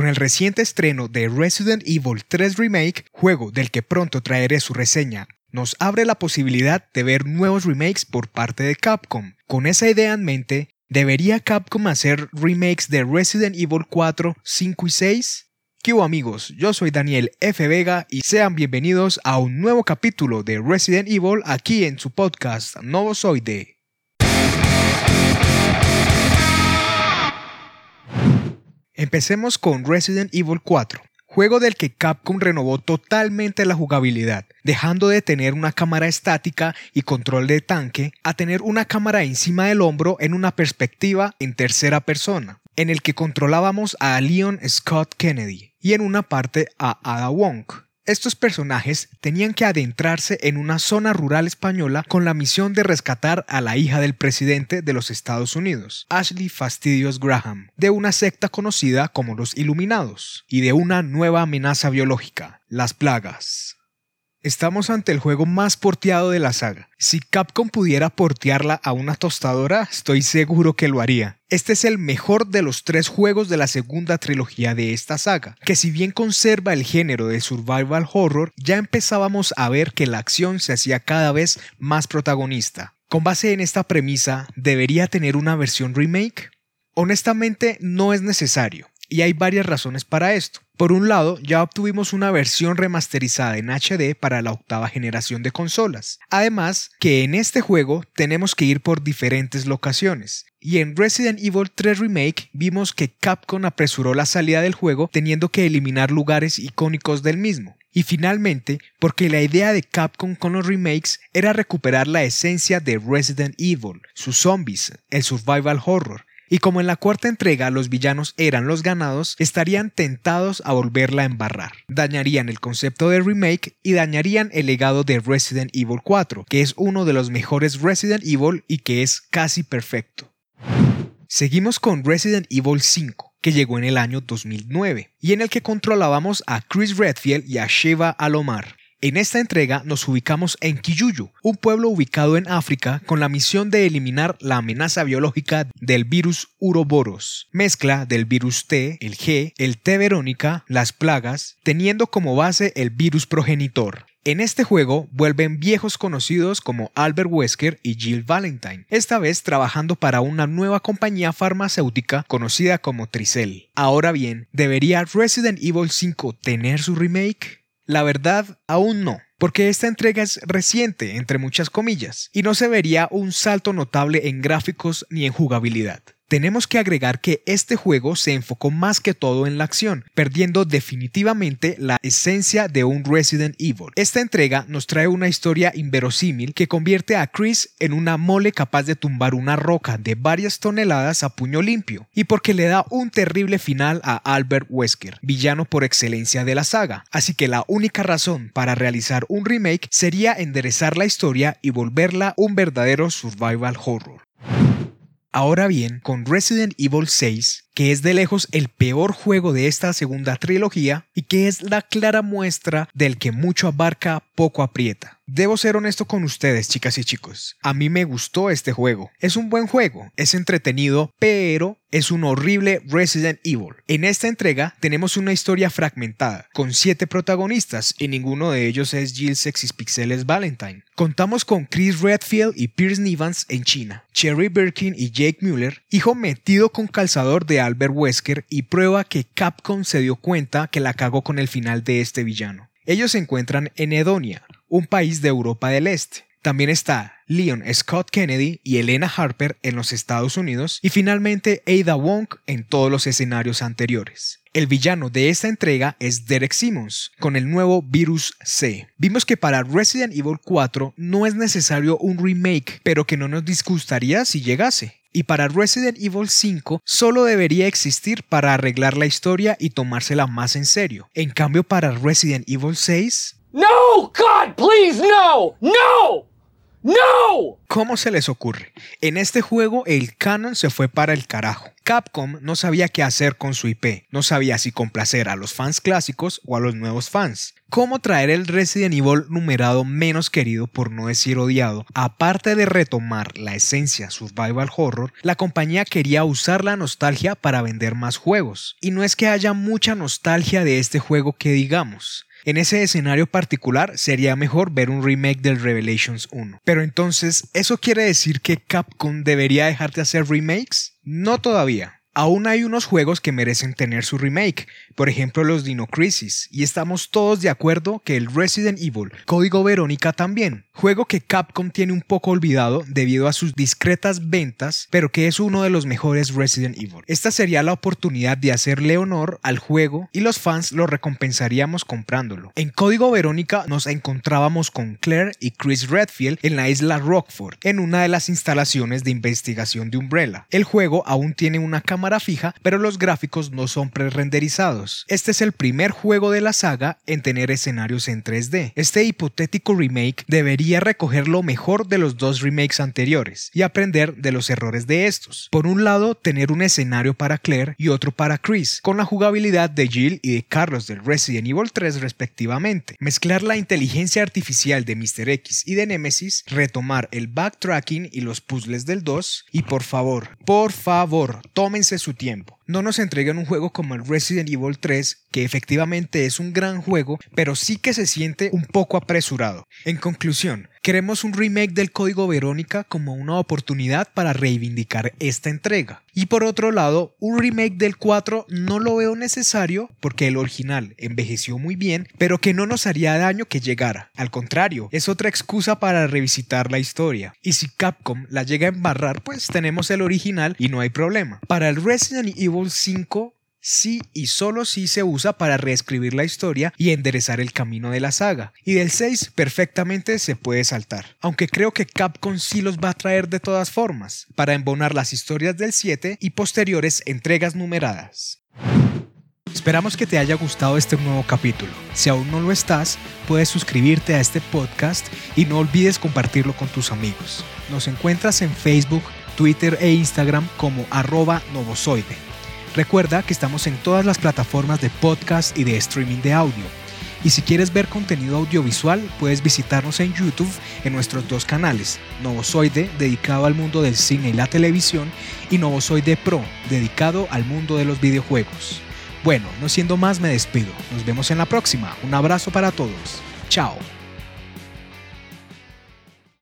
Con el reciente estreno de Resident Evil 3 Remake, juego del que pronto traeré su reseña, nos abre la posibilidad de ver nuevos remakes por parte de Capcom. Con esa idea en mente, ¿debería Capcom hacer remakes de Resident Evil 4, 5 y 6? ¿Qué amigos? Yo soy Daniel F. Vega y sean bienvenidos a un nuevo capítulo de Resident Evil aquí en su podcast Novozoide. Empecemos con Resident Evil 4, juego del que Capcom renovó totalmente la jugabilidad, dejando de tener una cámara estática y control de tanque a tener una cámara encima del hombro en una perspectiva en tercera persona, en el que controlábamos a Leon Scott Kennedy y en una parte a Ada Wong. Estos personajes tenían que adentrarse en una zona rural española con la misión de rescatar a la hija del presidente de los Estados Unidos, Ashley Fastidios Graham, de una secta conocida como los Iluminados, y de una nueva amenaza biológica, las plagas. Estamos ante el juego más porteado de la saga. Si Capcom pudiera portearla a una tostadora, estoy seguro que lo haría. Este es el mejor de los tres juegos de la segunda trilogía de esta saga, que si bien conserva el género de survival horror, ya empezábamos a ver que la acción se hacía cada vez más protagonista. Con base en esta premisa, ¿debería tener una versión remake? Honestamente, no es necesario, y hay varias razones para esto. Por un lado, ya obtuvimos una versión remasterizada en HD para la octava generación de consolas. Además, que en este juego tenemos que ir por diferentes locaciones. Y en Resident Evil 3 Remake vimos que Capcom apresuró la salida del juego teniendo que eliminar lugares icónicos del mismo. Y finalmente, porque la idea de Capcom con los remakes era recuperar la esencia de Resident Evil, sus zombies, el survival horror, y como en la cuarta entrega los villanos eran los ganados, estarían tentados a volverla a embarrar. Dañarían el concepto de remake y dañarían el legado de Resident Evil 4, que es uno de los mejores Resident Evil y que es casi perfecto. Seguimos con Resident Evil 5 que llegó en el año 2009, y en el que controlábamos a Chris Redfield y a Sheva Alomar, en esta entrega nos ubicamos en Kiyuyu, un pueblo ubicado en África con la misión de eliminar la amenaza biológica del virus Uroboros, mezcla del virus T, el G, el T verónica, las plagas, teniendo como base el virus progenitor. En este juego vuelven viejos conocidos como Albert Wesker y Jill Valentine, esta vez trabajando para una nueva compañía farmacéutica conocida como Tricel. Ahora bien, ¿debería Resident Evil 5 tener su remake? La verdad, aún no, porque esta entrega es reciente, entre muchas comillas, y no se vería un salto notable en gráficos ni en jugabilidad tenemos que agregar que este juego se enfocó más que todo en la acción, perdiendo definitivamente la esencia de un Resident Evil. Esta entrega nos trae una historia inverosímil que convierte a Chris en una mole capaz de tumbar una roca de varias toneladas a puño limpio, y porque le da un terrible final a Albert Wesker, villano por excelencia de la saga. Así que la única razón para realizar un remake sería enderezar la historia y volverla un verdadero survival horror. Ahora bien, con Resident Evil 6, que es de lejos el peor juego de esta segunda trilogía y que es la clara muestra del que mucho abarca, poco aprieta. Debo ser honesto con ustedes, chicas y chicos. A mí me gustó este juego. Es un buen juego, es entretenido, pero es un horrible Resident Evil. En esta entrega tenemos una historia fragmentada, con siete protagonistas y ninguno de ellos es Jill Pixeles Valentine. Contamos con Chris Redfield y Pierce Nivans en China, Cherry Birkin y Jake Mueller, hijo metido con calzador de Albert Wesker y prueba que Capcom se dio cuenta que la cagó con el final de este villano. Ellos se encuentran en Edonia, un país de Europa del Este. También está Leon Scott Kennedy y Elena Harper en los Estados Unidos y finalmente Ada Wong en todos los escenarios anteriores. El villano de esta entrega es Derek Simmons, con el nuevo Virus C. Vimos que para Resident Evil 4 no es necesario un remake, pero que no nos disgustaría si llegase. Y para Resident Evil 5 solo debería existir para arreglar la historia y tomársela más en serio. En cambio para Resident Evil 6... No, God, please, no, no! ¡No! ¿Cómo se les ocurre? En este juego el canon se fue para el carajo. Capcom no sabía qué hacer con su IP, no sabía si complacer a los fans clásicos o a los nuevos fans. ¿Cómo traer el Resident Evil numerado menos querido, por no decir odiado? Aparte de retomar la esencia survival horror, la compañía quería usar la nostalgia para vender más juegos. Y no es que haya mucha nostalgia de este juego que digamos. En ese escenario particular sería mejor ver un remake del Revelations 1. Pero entonces, ¿eso quiere decir que Capcom debería dejar de hacer remakes? No todavía. Aún hay unos juegos que merecen tener su remake, por ejemplo los Dino Crisis, y estamos todos de acuerdo que el Resident Evil Código Verónica también, juego que Capcom tiene un poco olvidado debido a sus discretas ventas, pero que es uno de los mejores Resident Evil. Esta sería la oportunidad de hacerle honor al juego y los fans lo recompensaríamos comprándolo. En Código Verónica nos encontrábamos con Claire y Chris Redfield en la isla Rockford, en una de las instalaciones de investigación de Umbrella. El juego aún tiene una cámara fija, pero los gráficos no son pre-renderizados. Este es el primer juego de la saga en tener escenarios en 3D. Este hipotético remake debería recoger lo mejor de los dos remakes anteriores y aprender de los errores de estos. Por un lado, tener un escenario para Claire y otro para Chris, con la jugabilidad de Jill y de Carlos del Resident Evil 3 respectivamente. Mezclar la inteligencia artificial de Mr. X y de Nemesis, retomar el backtracking y los puzzles del 2 y por favor, por favor, tómense su tiempo. No nos entreguen un juego como el Resident Evil 3, que efectivamente es un gran juego, pero sí que se siente un poco apresurado. En conclusión, queremos un remake del código Verónica como una oportunidad para reivindicar esta entrega. Y por otro lado, un remake del 4 no lo veo necesario porque el original envejeció muy bien, pero que no nos haría daño que llegara. Al contrario, es otra excusa para revisitar la historia. Y si Capcom la llega a embarrar, pues tenemos el original y no hay problema. Para el Resident Evil 5 sí y solo sí se usa para reescribir la historia y enderezar el camino de la saga. Y del 6 perfectamente se puede saltar. Aunque creo que Capcom sí los va a traer de todas formas, para embonar las historias del 7 y posteriores entregas numeradas. Esperamos que te haya gustado este nuevo capítulo. Si aún no lo estás, puedes suscribirte a este podcast y no olvides compartirlo con tus amigos. Nos encuentras en Facebook, Twitter e Instagram como arroba novozoide. Recuerda que estamos en todas las plataformas de podcast y de streaming de audio. Y si quieres ver contenido audiovisual, puedes visitarnos en YouTube en nuestros dos canales, Novozoide, dedicado al mundo del cine y la televisión, y Novozoide Pro, dedicado al mundo de los videojuegos. Bueno, no siendo más, me despido. Nos vemos en la próxima. Un abrazo para todos. Chao.